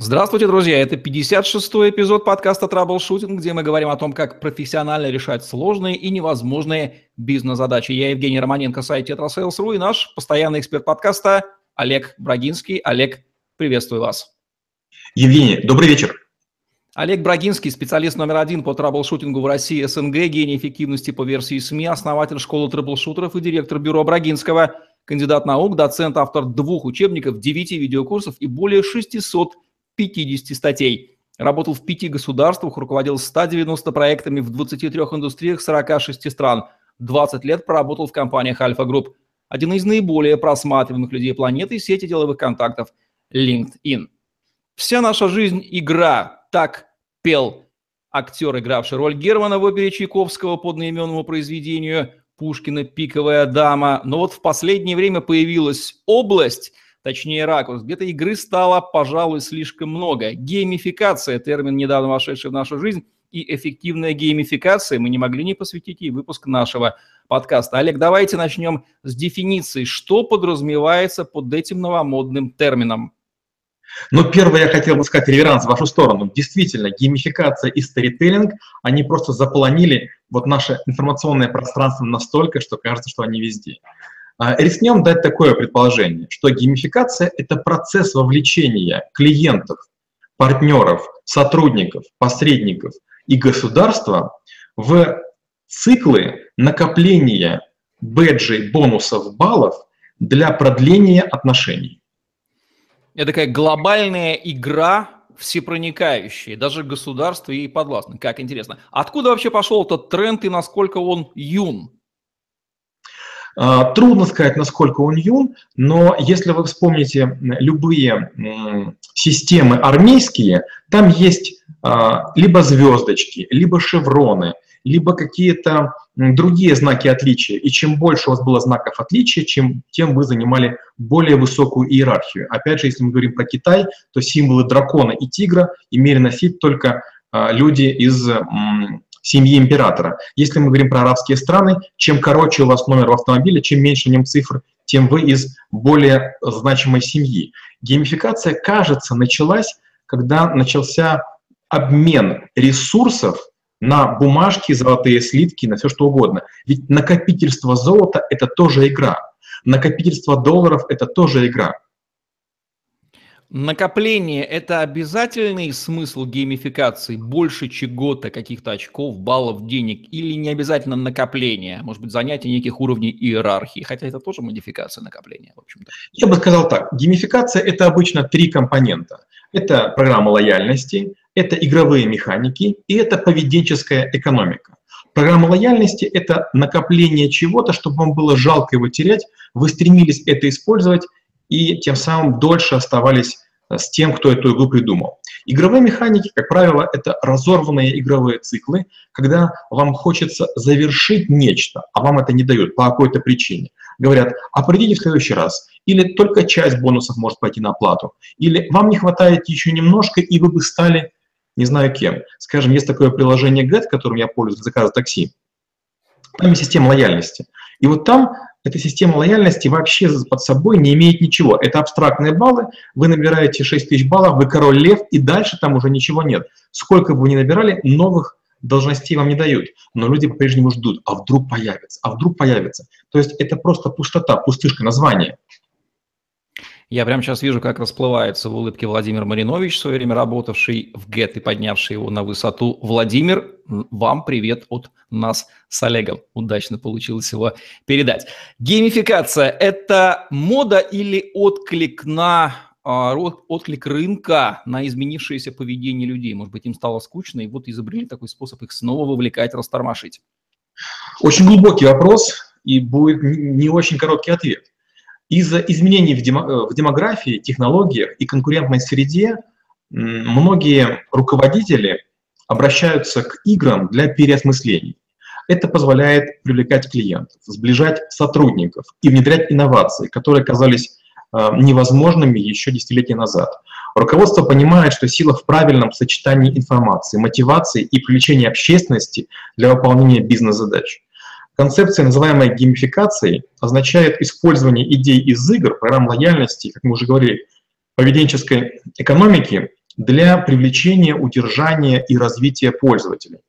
Здравствуйте, друзья! Это 56-й эпизод подкаста «Траблшутинг», где мы говорим о том, как профессионально решать сложные и невозможные бизнес-задачи. Я Евгений Романенко, сайт «Тетрасейлс.ру» и наш постоянный эксперт подкаста Олег Брагинский. Олег, приветствую вас. Евгений, добрый вечер. Олег Брагинский, специалист номер один по траблшутингу в России СНГ, гений эффективности по версии СМИ, основатель школы траблшутеров и директор бюро Брагинского, кандидат наук, доцент, автор двух учебников, девяти видеокурсов и более 600 50 статей. Работал в пяти государствах, руководил 190 проектами в 23 индустриях 46 стран. 20 лет проработал в компаниях Альфа Групп. Один из наиболее просматриваемых людей планеты – сети деловых контактов LinkedIn. Вся наша жизнь – игра. Так пел актер, игравший роль Германа в опере Чайковского по одноименному произведению Пушкина «Пиковая дама». Но вот в последнее время появилась область – точнее ракурс. Где-то игры стало, пожалуй, слишком много. Геймификация, термин, недавно вошедший в нашу жизнь, и эффективная геймификация. Мы не могли не посвятить ей выпуск нашего подкаста. Олег, давайте начнем с дефиниции. Что подразумевается под этим новомодным термином? Ну, первое, я хотел бы сказать реверанс в вашу сторону. Действительно, геймификация и сторителлинг, они просто заполонили вот наше информационное пространство настолько, что кажется, что они везде. А, рискнем дать такое предположение, что геймификация – это процесс вовлечения клиентов, партнеров, сотрудников, посредников и государства в циклы накопления бэджей, бонусов, баллов для продления отношений. Это такая глобальная игра, всепроникающая, даже государство ей подвластно. Как интересно. Откуда вообще пошел этот тренд и насколько он юн? А, трудно сказать, насколько он юн, но если вы вспомните любые системы армейские, там есть а, либо звездочки, либо шевроны, либо какие-то другие знаки отличия. И чем больше у вас было знаков отличия, чем, тем вы занимали более высокую иерархию. Опять же, если мы говорим про Китай, то символы дракона и тигра имели носить только а, люди из семьи императора. Если мы говорим про арабские страны, чем короче у вас номер в автомобиле, чем меньше в нем цифр, тем вы из более значимой семьи. Геймификация, кажется, началась, когда начался обмен ресурсов на бумажки, золотые слитки, на все что угодно. Ведь накопительство золота – это тоже игра. Накопительство долларов – это тоже игра. Накопление – это обязательный смысл геймификации? Больше чего-то, каких-то очков, баллов, денег? Или не обязательно накопление? Может быть, занятие неких уровней иерархии? Хотя это тоже модификация накопления, в общем-то. Я бы сказал так. Геймификация – это обычно три компонента. Это программа лояльности, это игровые механики и это поведенческая экономика. Программа лояльности – это накопление чего-то, чтобы вам было жалко его терять, вы стремились это использовать, и тем самым дольше оставались э, с тем, кто эту игру придумал. Игровые механики, как правило, это разорванные игровые циклы, когда вам хочется завершить нечто, а вам это не дают по какой-то причине. Говорят, а придите в следующий раз. Или только часть бонусов может пойти на оплату. Или вам не хватает еще немножко, и вы бы стали не знаю кем. Скажем, есть такое приложение GET, которым я пользуюсь, заказ такси. Там есть система лояльности. И вот там эта система лояльности вообще под собой не имеет ничего. Это абстрактные баллы, вы набираете 6 тысяч баллов, вы король лев, и дальше там уже ничего нет. Сколько бы вы ни набирали, новых должностей вам не дают, но люди по-прежнему ждут, а вдруг появится, а вдруг появится. То есть это просто пустота, пустышка, название. Я прямо сейчас вижу, как расплывается в улыбке Владимир Маринович, в свое время работавший в ГЭТ и поднявший его на высоту. Владимир, вам привет от нас с Олегом. Удачно получилось его передать. Геймификация – это мода или отклик на а, отклик рынка на изменившееся поведение людей. Может быть, им стало скучно, и вот изобрели такой способ их снова вовлекать, растормошить. Очень глубокий вопрос, и будет не очень короткий ответ. Из-за изменений э, в демографии, технологиях и конкурентной среде многие руководители обращаются к играм для переосмыслений. Это позволяет привлекать клиентов, сближать сотрудников и внедрять инновации, которые казались э, невозможными еще десятилетия назад. Руководство понимает, что сила в правильном сочетании информации, мотивации и привлечения общественности для выполнения бизнес-задач. Концепция, называемая геймификацией, означает использование идей из игр, программ лояльности, как мы уже говорили, поведенческой экономики для привлечения, удержания и развития пользователей.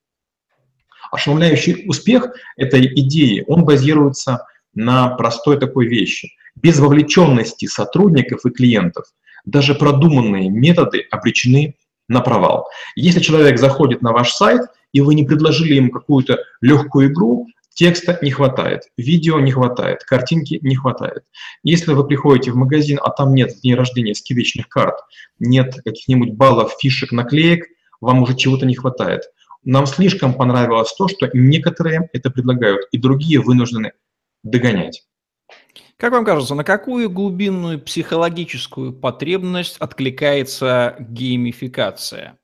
Ошеломляющий успех этой идеи, он базируется на простой такой вещи. Без вовлеченности сотрудников и клиентов даже продуманные методы обречены на провал. Если человек заходит на ваш сайт, и вы не предложили ему какую-то легкую игру, текста не хватает, видео не хватает, картинки не хватает. Если вы приходите в магазин, а там нет дней рождения скидочных карт, нет каких-нибудь баллов, фишек, наклеек, вам уже чего-то не хватает. Нам слишком понравилось то, что некоторые это предлагают, и другие вынуждены догонять. Как вам кажется, на какую глубинную психологическую потребность откликается геймификация?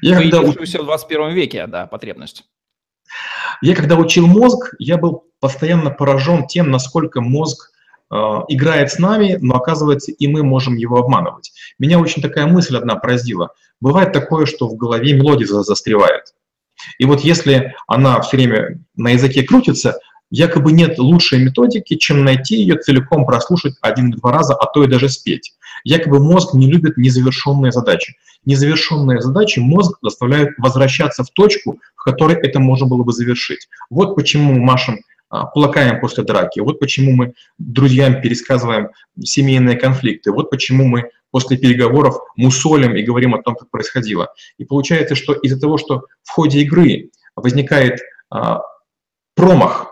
Я когда... в 21 веке, да, потребность. Я когда учил мозг, я был постоянно поражен тем, насколько мозг э, играет с нами, но оказывается и мы можем его обманывать. Меня очень такая мысль одна поразила. Бывает такое, что в голове мелодия застревает. И вот если она все время на языке крутится, якобы нет лучшей методики, чем найти ее целиком, прослушать один-два раза, а то и даже спеть. Якобы мозг не любит незавершенные задачи. Незавершенные задачи мозг заставляют возвращаться в точку, в которой это можно было бы завершить. Вот почему мы машем а, плакаем после драки. Вот почему мы друзьям пересказываем семейные конфликты. Вот почему мы после переговоров мусолим и говорим о том, как происходило. И получается, что из-за того, что в ходе игры возникает а, промах, а,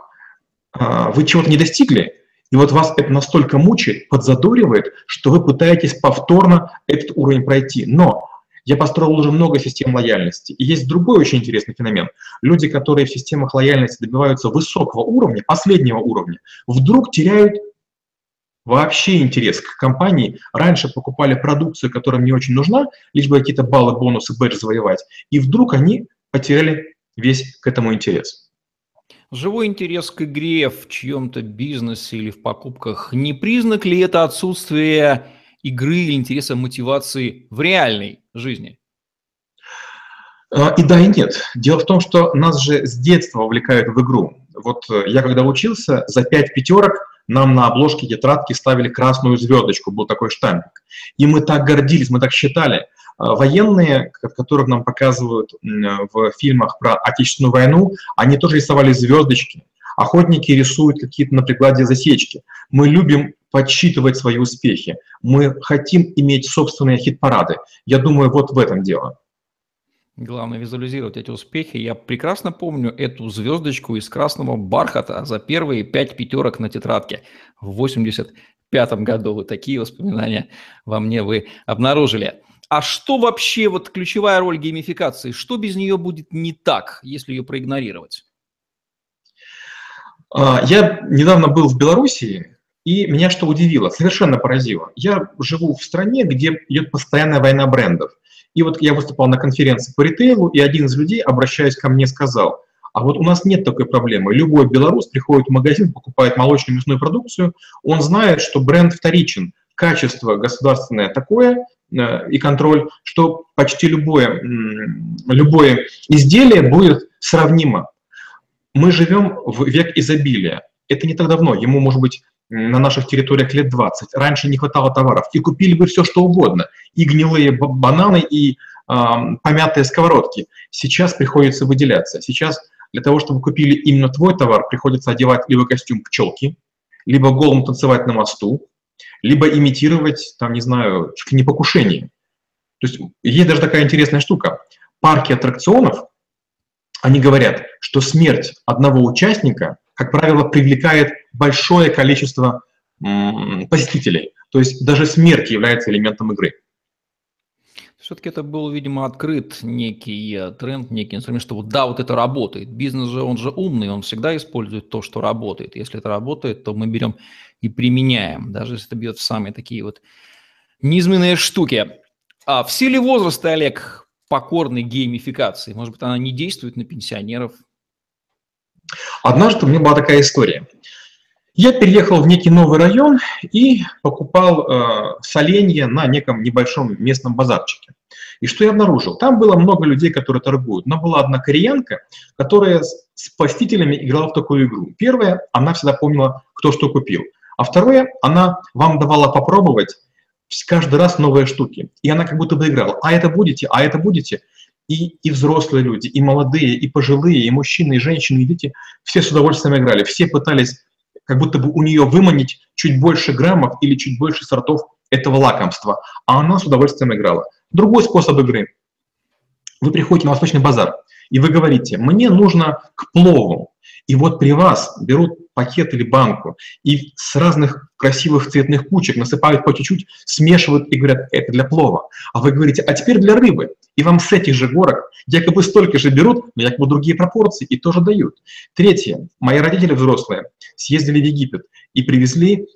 вы чего-то не достигли, и вот вас это настолько мучает, подзадоривает, что вы пытаетесь повторно этот уровень пройти. Но я построил уже много систем лояльности. И есть другой очень интересный феномен. Люди, которые в системах лояльности добиваются высокого уровня, последнего уровня, вдруг теряют вообще интерес к компании. Раньше покупали продукцию, которая мне очень нужна, лишь бы какие-то баллы, бонусы, бэдж завоевать. И вдруг они потеряли весь к этому интерес. Живой интерес к игре в чьем-то бизнесе или в покупках не признак ли это отсутствие игры или интереса мотивации в реальной жизни? А, и да, и нет. Дело в том, что нас же с детства вовлекают в игру. Вот э, я когда учился, за пять пятерок нам на обложке тетрадки ставили красную звездочку, был такой штампик. И мы так гордились, мы так считали. А, военные, которых нам показывают в фильмах про Отечественную войну, они тоже рисовали звездочки. Охотники рисуют какие-то на прикладе засечки. Мы любим подсчитывать свои успехи. Мы хотим иметь собственные хит-парады. Я думаю, вот в этом дело. Главное визуализировать эти успехи. Я прекрасно помню эту звездочку из красного бархата за первые пять пятерок на тетрадке в 85 году. Вот такие воспоминания во мне вы обнаружили. А что вообще вот ключевая роль геймификации? Что без нее будет не так, если ее проигнорировать? А, я недавно был в Белоруссии, и меня что удивило, совершенно поразило. Я живу в стране, где идет постоянная война брендов. И вот я выступал на конференции по ритейлу, и один из людей, обращаясь ко мне, сказал, а вот у нас нет такой проблемы. Любой белорус приходит в магазин, покупает молочную мясную продукцию, он знает, что бренд вторичен, качество государственное такое, Э, и контроль, что почти любое, любое изделие будет сравнимо. Мы живем в век изобилия. Это не так давно, ему, может быть, на наших территориях лет 20. Раньше не хватало товаров, и купили бы все, что угодно. И гнилые бананы, и э, помятые сковородки. Сейчас приходится выделяться. Сейчас для того, чтобы купили именно твой товар, приходится одевать либо костюм пчелки, либо голым танцевать на мосту, либо имитировать, там, не знаю, чуть ли не покушение. То есть есть даже такая интересная штука. Парки аттракционов, они говорят, что смерть одного участника, как правило, привлекает большое количество посетителей. То есть даже смерть является элементом игры. Все-таки это был, видимо, открыт некий э, тренд, некий инструмент, что вот да, вот это работает. Бизнес же, он же умный, он всегда использует то, что работает. Если это работает, то мы берем и применяем, даже если это бьет в самые такие вот низменные штуки. А в силе возраста, Олег, покорной геймификации, может быть, она не действует на пенсионеров? Однажды у меня была такая история. Я переехал в некий новый район и покупал э, соленья на неком небольшом местном базарчике. И что я обнаружил? Там было много людей, которые торгуют, но была одна кореянка, которая с посетителями играла в такую игру. Первое, она всегда помнила, кто что купил. А второе, она вам давала попробовать каждый раз новые штуки. И она как будто бы играла. А это будете, а это будете. И, и взрослые люди, и молодые, и пожилые, и мужчины, и женщины, и дети, все с удовольствием играли. Все пытались как будто бы у нее выманить чуть больше граммов или чуть больше сортов этого лакомства. А она с удовольствием играла. Другой способ игры. Вы приходите на Восточный базар, и вы говорите, мне нужно к плову. И вот при вас берут пакет или банку и с разных красивых цветных кучек насыпают по чуть-чуть, смешивают и говорят, это для плова. А вы говорите, а теперь для рыбы. И вам с этих же горок якобы столько же берут, но якобы другие пропорции и тоже дают. Третье. Мои родители взрослые съездили в Египет и привезли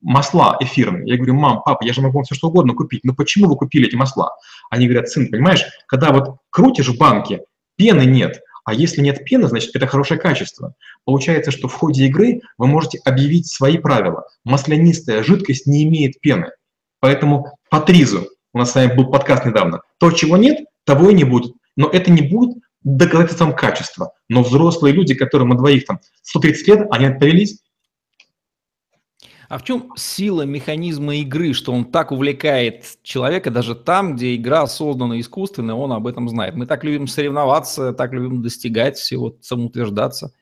масла эфирные. Я говорю, мам, папа, я же могу вам все что угодно купить, но почему вы купили эти масла? Они говорят, сын, понимаешь, когда вот крутишь в банке, пены нет, а если нет пены, значит, это хорошее качество. Получается, что в ходе игры вы можете объявить свои правила. Маслянистая жидкость не имеет пены. Поэтому по тризу, у нас с вами был подкаст недавно, то, чего нет, того и не будет. Но это не будет доказательством качества. Но взрослые люди, которым мы двоих там 130 лет, они отповелись, а в чем сила механизма игры, что он так увлекает человека, даже там, где игра создана искусственно, он об этом знает. Мы так любим соревноваться, так любим достигать всего, самоутверждаться.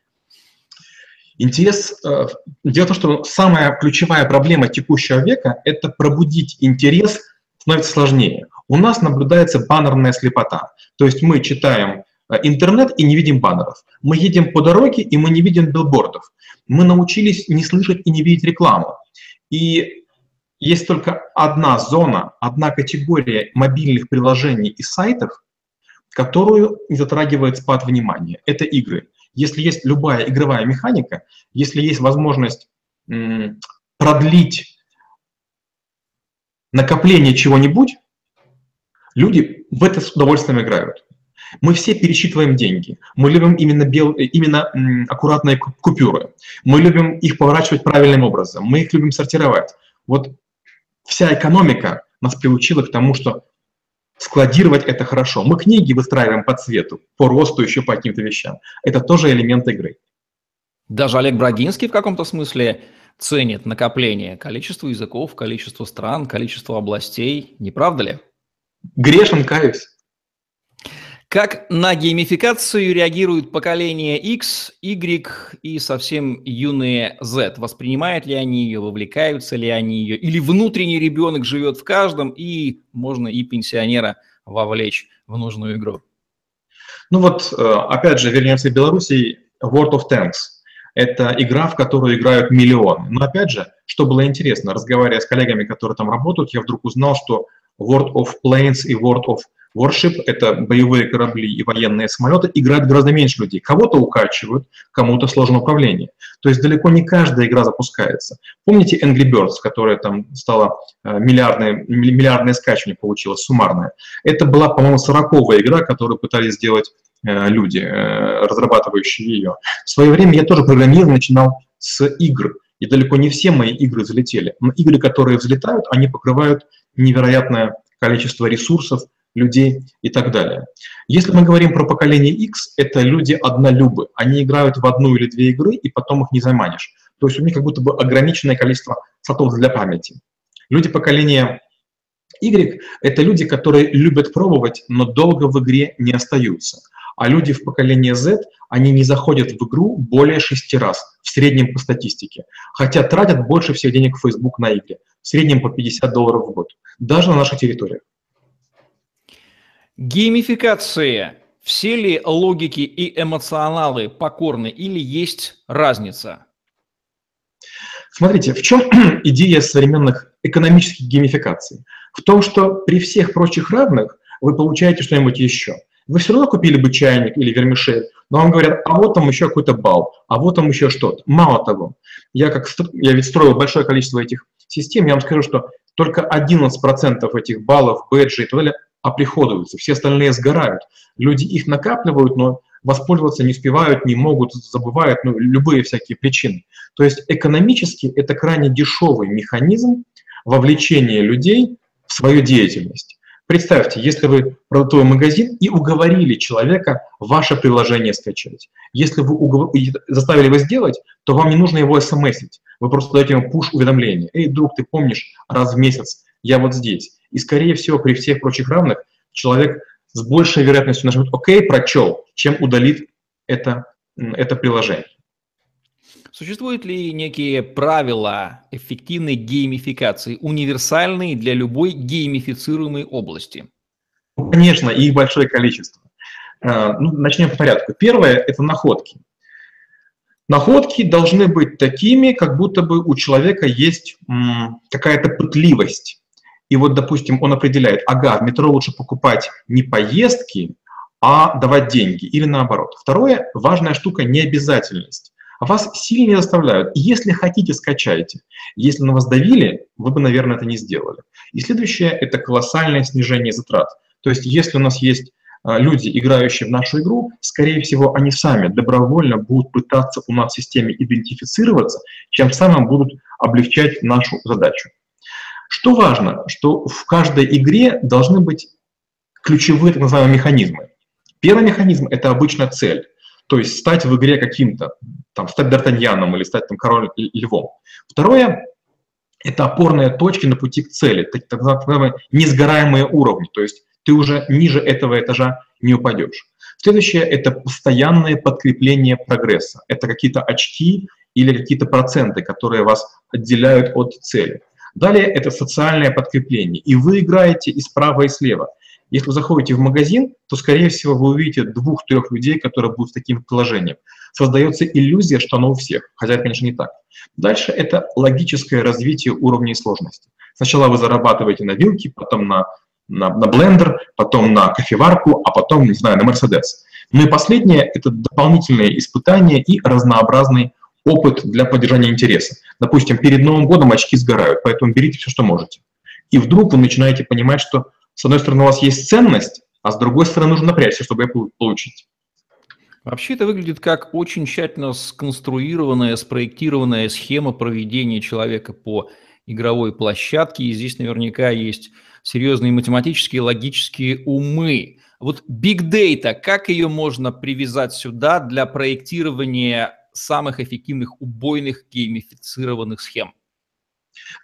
Интерес. Э, дело в том, что самая ключевая проблема текущего века – это пробудить интерес становится сложнее. У нас наблюдается баннерная слепота. То есть мы читаем интернет и не видим баннеров. Мы едем по дороге и мы не видим билбордов мы научились не слышать и не видеть рекламу. И есть только одна зона, одна категория мобильных приложений и сайтов, которую не затрагивает спад внимания. Это игры. Если есть любая игровая механика, если есть возможность продлить накопление чего-нибудь, люди в это с удовольствием играют. Мы все пересчитываем деньги. Мы любим именно, бел, именно аккуратные купюры. Мы любим их поворачивать правильным образом. Мы их любим сортировать. Вот вся экономика нас приучила к тому, что складировать это хорошо. Мы книги выстраиваем по цвету, по росту, еще по каким-то вещам. Это тоже элемент игры. Даже Олег Брагинский в каком-то смысле ценит накопление количества языков, количество стран, количество областей. Не правда ли? Грешен, каюсь. Как на геймификацию реагируют поколения X, Y и совсем юные Z? Воспринимают ли они ее, вовлекаются ли они ее? Или внутренний ребенок живет в каждом, и можно и пенсионера вовлечь в нужную игру? Ну вот, э, опять же, вернемся в Беларуси, World of Tanks. Это игра, в которую играют миллионы. Но опять же, что было интересно, разговаривая с коллегами, которые там работают, я вдруг узнал, что World of Planes и World of Warship — это боевые корабли и военные самолеты, играют гораздо меньше людей. Кого-то укачивают, кому-то сложно управление. То есть далеко не каждая игра запускается. Помните Angry Birds, которая там стала э, миллиардное, миллиардное скачивание получилось, суммарное? Это была, по-моему, сороковая игра, которую пытались сделать э, люди, э, разрабатывающие ее. В свое время я тоже программировал, начинал с игр. И далеко не все мои игры взлетели. Но игры, которые взлетают, они покрывают невероятное количество ресурсов, людей и так далее. Если мы говорим про поколение X, это люди однолюбы. Они играют в одну или две игры, и потом их не заманишь. То есть у них как будто бы ограниченное количество слотов для памяти. Люди поколения Y — это люди, которые любят пробовать, но долго в игре не остаются. А люди в поколении Z, они не заходят в игру более шести раз, в среднем по статистике. Хотя тратят больше всех денег в Facebook на игры, в среднем по 50 долларов в год, даже на нашей территории. Геймификация. Все ли логики и эмоционалы покорны или есть разница? Смотрите, в чем идея современных экономических геймификаций? В том, что при всех прочих равных вы получаете что-нибудь еще. Вы все равно купили бы чайник или вермишель, но вам говорят, а вот там еще какой-то балл, а вот там еще что-то. Мало того, я, как, я ведь строил большое количество этих систем, я вам скажу, что только 11% этих баллов, бэджей и так далее оприходуются, все остальные сгорают. Люди их накапливают, но воспользоваться не успевают, не могут, забывают, ну, любые всякие причины. То есть экономически это крайне дешевый механизм вовлечения людей в свою деятельность. Представьте, если вы продуктовый магазин и уговорили человека ваше приложение скачать. Если вы угов... заставили его сделать, то вам не нужно его смсить. Вы просто даете ему пуш-уведомление. Эй, друг, ты помнишь, раз в месяц я вот здесь. И, скорее всего, при всех прочих равных человек с большей вероятностью нажмет «Ок», прочел, чем удалит это, это приложение. Существуют ли некие правила эффективной геймификации, универсальные для любой геймифицируемой области? Конечно, их большое количество. А, ну, начнем по порядку. Первое – это находки. Находки должны быть такими, как будто бы у человека есть какая-то пытливость. И вот, допустим, он определяет, ага, в метро лучше покупать не поездки, а давать деньги, или наоборот. Второе, важная штука – необязательность. Вас сильно не заставляют. Если хотите, скачайте. Если на вас давили, вы бы, наверное, это не сделали. И следующее – это колоссальное снижение затрат. То есть если у нас есть а, люди, играющие в нашу игру, скорее всего, они сами добровольно будут пытаться у нас в системе идентифицироваться, чем самым будут облегчать нашу задачу. Что важно, что в каждой игре должны быть ключевые так называемые механизмы. Первый механизм – это обычно цель, то есть стать в игре каким-то, там, стать Д'Артаньяном или стать там, король львом. Второе – это опорные точки на пути к цели, так называемые несгораемые уровни, то есть ты уже ниже этого этажа не упадешь. Следующее – это постоянное подкрепление прогресса. Это какие-то очки или какие-то проценты, которые вас отделяют от цели. Далее это социальное подкрепление. И вы играете и справа, и слева. Если вы заходите в магазин, то, скорее всего, вы увидите двух-трех людей, которые будут с таким положением. Создается иллюзия, что оно у всех, хотя конечно, не так. Дальше это логическое развитие уровней сложности. Сначала вы зарабатываете на вилке, потом на, на, на блендер, потом на кофеварку, а потом, не знаю, на Мерседес. Ну и последнее – это дополнительные испытания и разнообразный опыт для поддержания интереса. Допустим, перед Новым годом очки сгорают, поэтому берите все, что можете. И вдруг вы начинаете понимать, что с одной стороны у вас есть ценность, а с другой стороны нужно напрячься, чтобы ее получить. Вообще это выглядит как очень тщательно сконструированная, спроектированная схема проведения человека по игровой площадке. И здесь наверняка есть серьезные математические, логические умы. Вот big data, как ее можно привязать сюда для проектирования самых эффективных убойных геймифицированных схем?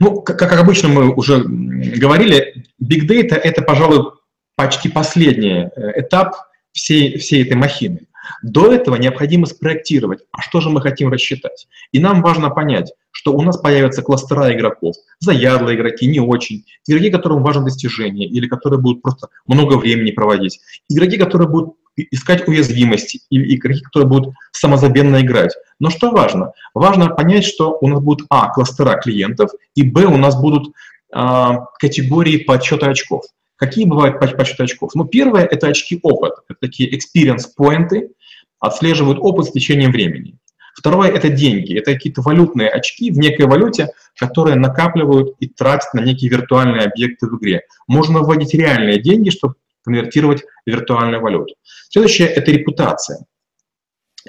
Ну, как, обычно мы уже говорили, Big Data – это, пожалуй, почти последний э, этап всей, всей этой махины. До этого необходимо спроектировать, а что же мы хотим рассчитать. И нам важно понять, что у нас появятся кластера игроков, заядлые игроки, не очень, игроки, которым важно достижение, или которые будут просто много времени проводить, игроки, которые будут искать уязвимости, или игроки, которые будут самозабвенно играть. Но что важно? Важно понять, что у нас будут, а, кластера клиентов, и, б, у нас будут а, категории подсчета очков. Какие бывают подсчеты очков? Ну, первое – это очки опыта. Это такие experience поинты, отслеживают опыт с течением времени. Второе – это деньги. Это какие-то валютные очки в некой валюте, которые накапливают и тратят на некие виртуальные объекты в игре. Можно вводить реальные деньги, чтобы конвертировать в виртуальную валюту. Следующее – это репутация.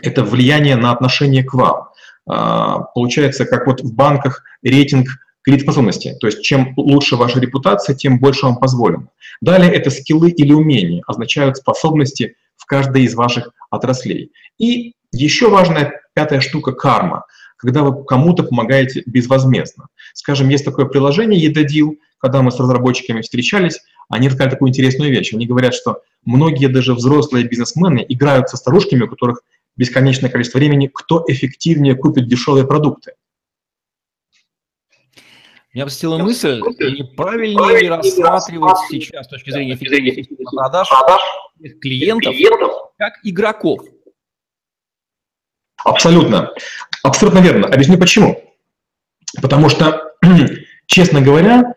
Это влияние на отношение к вам. А, получается, как вот в банках рейтинг кредитоспособности. То есть чем лучше ваша репутация, тем больше вам позволено. Далее это скиллы или умения, означают способности в каждой из ваших отраслей. И еще важная пятая штука – карма, когда вы кому-то помогаете безвозмездно. Скажем, есть такое приложение Едодил, когда мы с разработчиками встречались, они рассказали такую интересную вещь. Они говорят, что многие даже взрослые бизнесмены играют со старушками, у которых бесконечное количество времени, кто эффективнее купит дешевые продукты. Меня посетила мысль, не правильнее ли рассматривать сейчас с точки зрения эффективности продаж клиентов как игроков? Абсолютно. Абсолютно верно. Объясню почему. Потому что, честно говоря,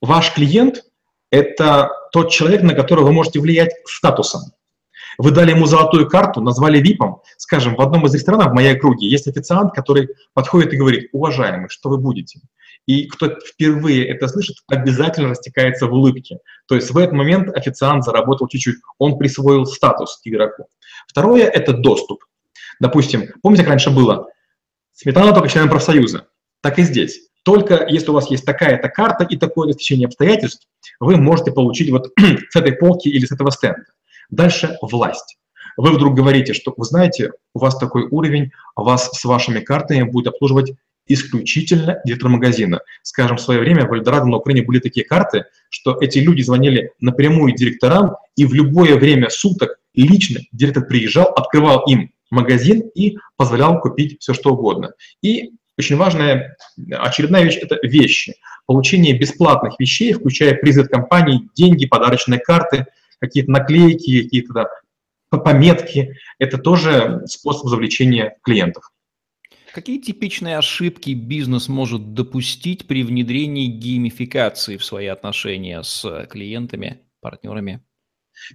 ваш клиент – это тот человек, на которого вы можете влиять статусом. Вы дали ему золотую карту, назвали ВИПом. Скажем, в одном из ресторанов в моей округе есть официант, который подходит и говорит, уважаемый, что вы будете? И кто впервые это слышит, обязательно растекается в улыбке. То есть в этот момент официант заработал чуть-чуть, он присвоил статус игроку. Второе – это доступ. Допустим, помните, как раньше было? Сметана только членом профсоюза. Так и здесь. Только если у вас есть такая-то карта и такое течение обстоятельств, вы можете получить вот с этой полки или с этого стенда. Дальше власть. Вы вдруг говорите, что, вы знаете, у вас такой уровень, вас с вашими картами будет обслуживать исключительно директор-магазина. Скажем, в свое время в Эльдорадо на Украине были такие карты, что эти люди звонили напрямую директорам, и в любое время суток лично директор приезжал, открывал им магазин и позволял купить все, что угодно. И очень важная очередная вещь – это вещи. Получение бесплатных вещей, включая призы от компаний, деньги, подарочные карты, какие-то наклейки, какие-то пометки – это тоже способ завлечения клиентов. Какие типичные ошибки бизнес может допустить при внедрении геймификации в свои отношения с клиентами, партнерами?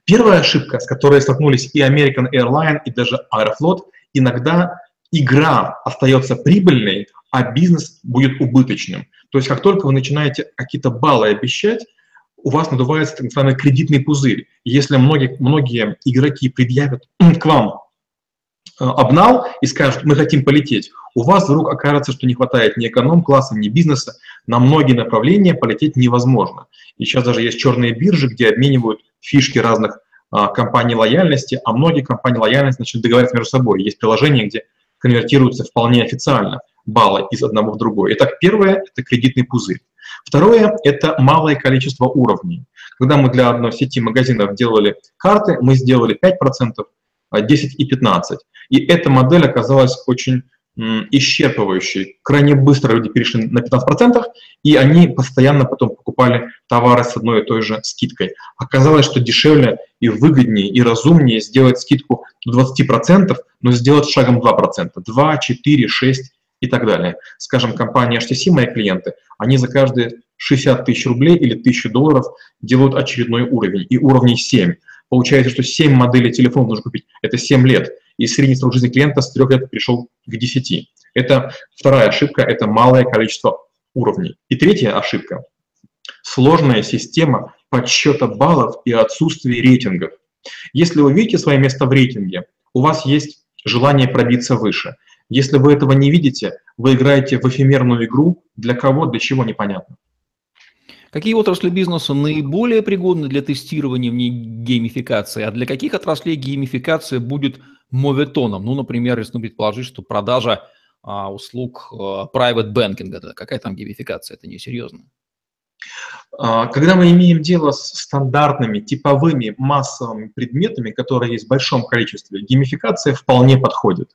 Первая ошибка, с которой столкнулись и American Airlines, и даже Aeroflot, иногда игра остается прибыльной, а бизнес будет убыточным. То есть как только вы начинаете какие-то баллы обещать, у вас надувается так называемый кредитный пузырь. Если многие, многие игроки предъявят к вам Э, обнал и скажут, мы хотим полететь, у вас вдруг окажется, что не хватает ни эконом-класса, ни бизнеса, на многие направления полететь невозможно. И сейчас даже есть черные биржи, где обменивают фишки разных а, компаний лояльности, а многие компании лояльности начали договариваться между собой. Есть приложения, где конвертируются вполне официально баллы из одного в другой. Итак, первое – это кредитный пузырь. Второе – это малое количество уровней. Когда мы для одной сети магазинов делали карты, мы сделали 5%, 10 и 15. И эта модель оказалась очень исчерпывающей. Крайне быстро люди перешли на 15%, и они постоянно потом покупали товары с одной и той же скидкой. Оказалось, что дешевле и выгоднее, и разумнее сделать скидку до 20%, но сделать шагом 2%, 2, 4, 6 и так далее. Скажем, компания HTC, мои клиенты, они за каждые 60 тысяч рублей или 1000 долларов делают очередной уровень, и уровней 7. Получается, что 7 моделей телефона нужно купить, это 7 лет. И средний срок жизни клиента с 3 лет пришел к 10. Это вторая ошибка, это малое количество уровней. И третья ошибка – сложная система подсчета баллов и отсутствие рейтингов. Если вы видите свое место в рейтинге, у вас есть желание пробиться выше. Если вы этого не видите, вы играете в эфемерную игру, для кого, для чего непонятно. Какие отрасли бизнеса наиболее пригодны для тестирования в ней геймификации, а для каких отраслей геймификация будет моветоном? Ну, например, если предположить, что продажа а, услуг а, private banking, это какая там геймификация, это несерьезно. А, когда мы имеем дело с стандартными, типовыми, массовыми предметами, которые есть в большом количестве, геймификация вполне подходит.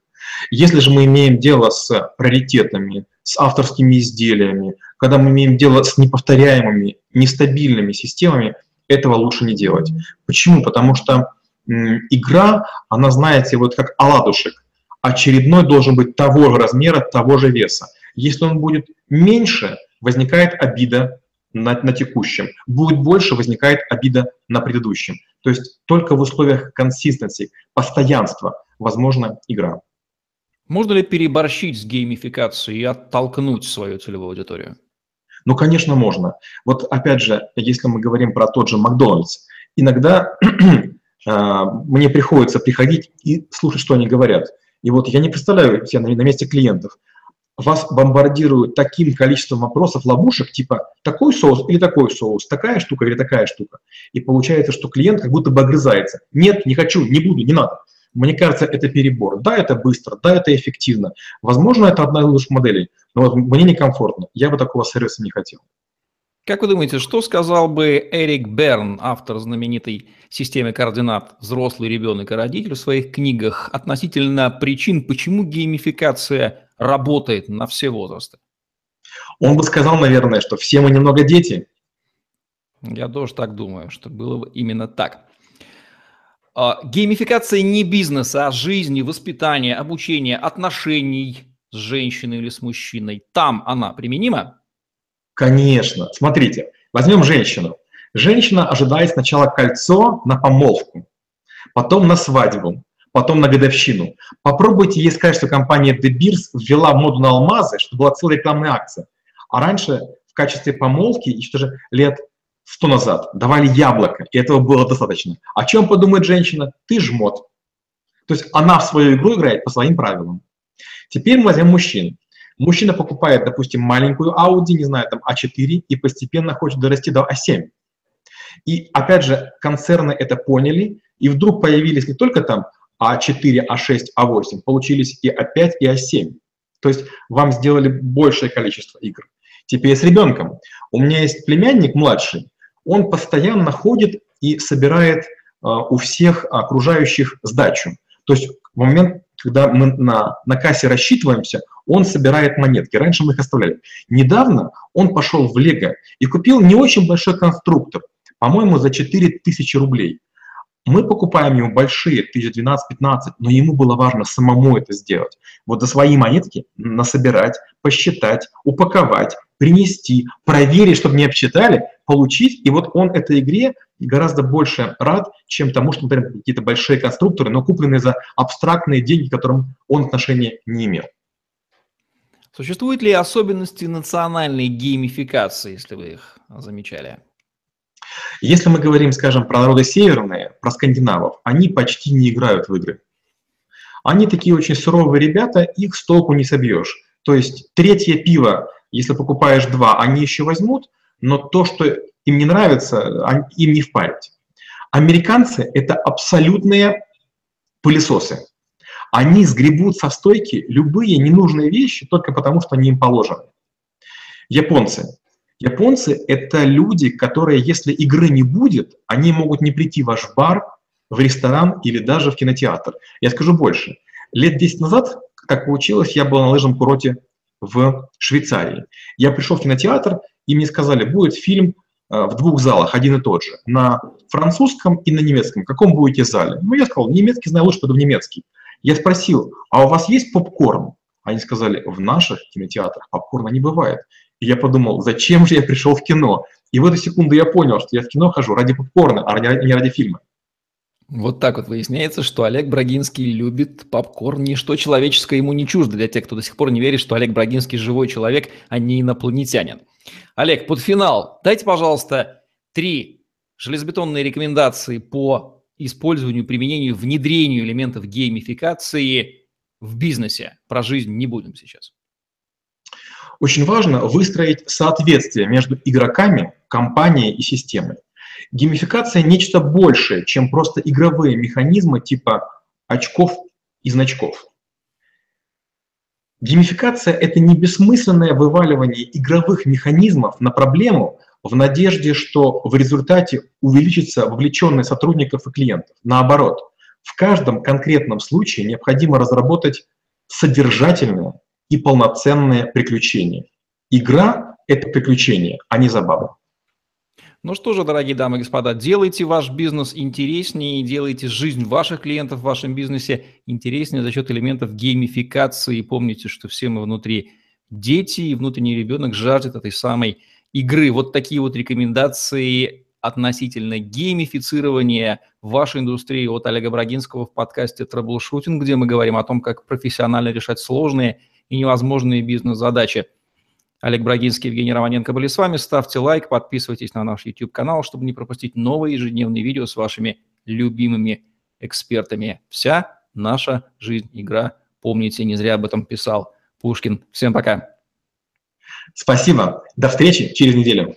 Если же мы имеем дело с раритетами, с авторскими изделиями, когда мы имеем дело с неповторяемыми, нестабильными системами, этого лучше не делать. Почему? Потому что игра, она, знаете, вот как оладушек. Очередной должен быть того же размера, того же веса. Если он будет меньше, возникает обида на, на текущем. Будет больше, возникает обида на предыдущем. То есть только в условиях консистенции, постоянства возможна игра. Можно ли переборщить с геймификацией и оттолкнуть свою целевую аудиторию? Ну, конечно, можно. Вот опять же, если мы говорим про тот же Макдональдс, иногда мне приходится приходить и слушать, что они говорят. И вот я не представляю себя на месте клиентов. Вас бомбардируют таким количеством вопросов, ловушек, типа такой соус или такой соус, такая штука или такая штука. И получается, что клиент как будто бы огрызается. Нет, не хочу, не буду, не надо. Мне кажется, это перебор. Да, это быстро, да, это эффективно. Возможно, это одна из лучших моделей, но вот мне некомфортно. Я бы такого сервиса не хотел. Как вы думаете, что сказал бы Эрик Берн, автор знаменитой системы координат «Взрослый ребенок и родитель» в своих книгах относительно причин, почему геймификация работает на все возрасты? Он бы сказал, наверное, что все мы немного дети. Я тоже так думаю, что было бы именно так. А, геймификация не бизнеса, а жизни, воспитания, обучения, отношений с женщиной или с мужчиной. Там она применима? Конечно. Смотрите, возьмем женщину. Женщина ожидает сначала кольцо на помолвку, потом на свадьбу, потом на годовщину. Попробуйте ей сказать, что компания De Beers ввела моду на алмазы, что была целая рекламная акция. А раньше в качестве помолвки, еще же лет сто назад давали яблоко, и этого было достаточно. О чем подумает женщина? Ты жмот. То есть она в свою игру играет по своим правилам. Теперь мы возьмем мужчин. Мужчина покупает, допустим, маленькую Audi, не знаю, там А4, и постепенно хочет дорасти до А7. И опять же, концерны это поняли, и вдруг появились не только там А4, А6, А8, получились и А5, и А7. То есть вам сделали большее количество игр. Теперь с ребенком. У меня есть племянник младший, он постоянно ходит и собирает э, у всех окружающих сдачу. То есть в момент, когда мы на, на кассе рассчитываемся, он собирает монетки. Раньше мы их оставляли. Недавно он пошел в Лего и купил не очень большой конструктор, по-моему, за 4000 рублей. Мы покупаем ему большие, 1012-15, но ему было важно самому это сделать. Вот за свои монетки насобирать, посчитать, упаковать, принести, проверить, чтобы не обсчитали, получить. И вот он этой игре гораздо больше рад, чем тому, что, например, какие-то большие конструкторы, но купленные за абстрактные деньги, к которым он отношения не имел. Существуют ли особенности национальной геймификации, если вы их замечали? Если мы говорим, скажем, про народы северные, про скандинавов, они почти не играют в игры. Они такие очень суровые ребята, их с толку не собьешь. То есть третье пиво, если покупаешь два, они еще возьмут, но то, что им не нравится, им не впарить. Американцы – это абсолютные пылесосы. Они сгребут со стойки любые ненужные вещи только потому, что они им положены. Японцы. Японцы — это люди, которые, если игры не будет, они могут не прийти в ваш бар, в ресторан или даже в кинотеатр. Я скажу больше. Лет 10 назад, как получилось, я был на лыжном курорте в Швейцарии. Я пришел в кинотеатр, и мне сказали, будет фильм в двух залах, один и тот же, на французском и на немецком. В каком будете зале? Ну, я сказал, немецкий знаю лучше, пойду в немецкий. Я спросил, а у вас есть попкорн? Они сказали, в наших кинотеатрах попкорна не бывает. И я подумал, зачем же я пришел в кино? И в эту секунду я понял, что я в кино хожу ради попкорна, а не ради фильма. Вот так вот выясняется, что Олег Брагинский любит попкорн. Ничто человеческое ему не чуждо для тех, кто до сих пор не верит, что Олег Брагинский живой человек, а не инопланетянин. Олег, под финал дайте, пожалуйста, три железобетонные рекомендации по использованию, применению, внедрению элементов геймификации в бизнесе. Про жизнь не будем сейчас. Очень важно выстроить соответствие между игроками, компанией и системой. Геймификация – нечто большее, чем просто игровые механизмы типа очков и значков. Геймификация – это не бессмысленное вываливание игровых механизмов на проблему в надежде, что в результате увеличится вовлеченность сотрудников и клиентов. Наоборот, в каждом конкретном случае необходимо разработать содержательное и полноценное приключение. Игра – это приключение, а не забава. Ну что же, дорогие дамы и господа, делайте ваш бизнес интереснее, делайте жизнь ваших клиентов в вашем бизнесе интереснее за счет элементов геймификации. И помните, что все мы внутри дети, и внутренний ребенок жаждет этой самой игры. Вот такие вот рекомендации относительно геймифицирования вашей индустрии от Олега Брагинского в подкасте «Трэблшутинг», где мы говорим о том, как профессионально решать сложные и невозможные бизнес-задачи. Олег Брагинский, Евгений Романенко были с вами. Ставьте лайк, подписывайтесь на наш YouTube-канал, чтобы не пропустить новые ежедневные видео с вашими любимыми экспертами. Вся наша жизнь – игра. Помните, не зря об этом писал Пушкин. Всем пока. Спасибо. До встречи через неделю.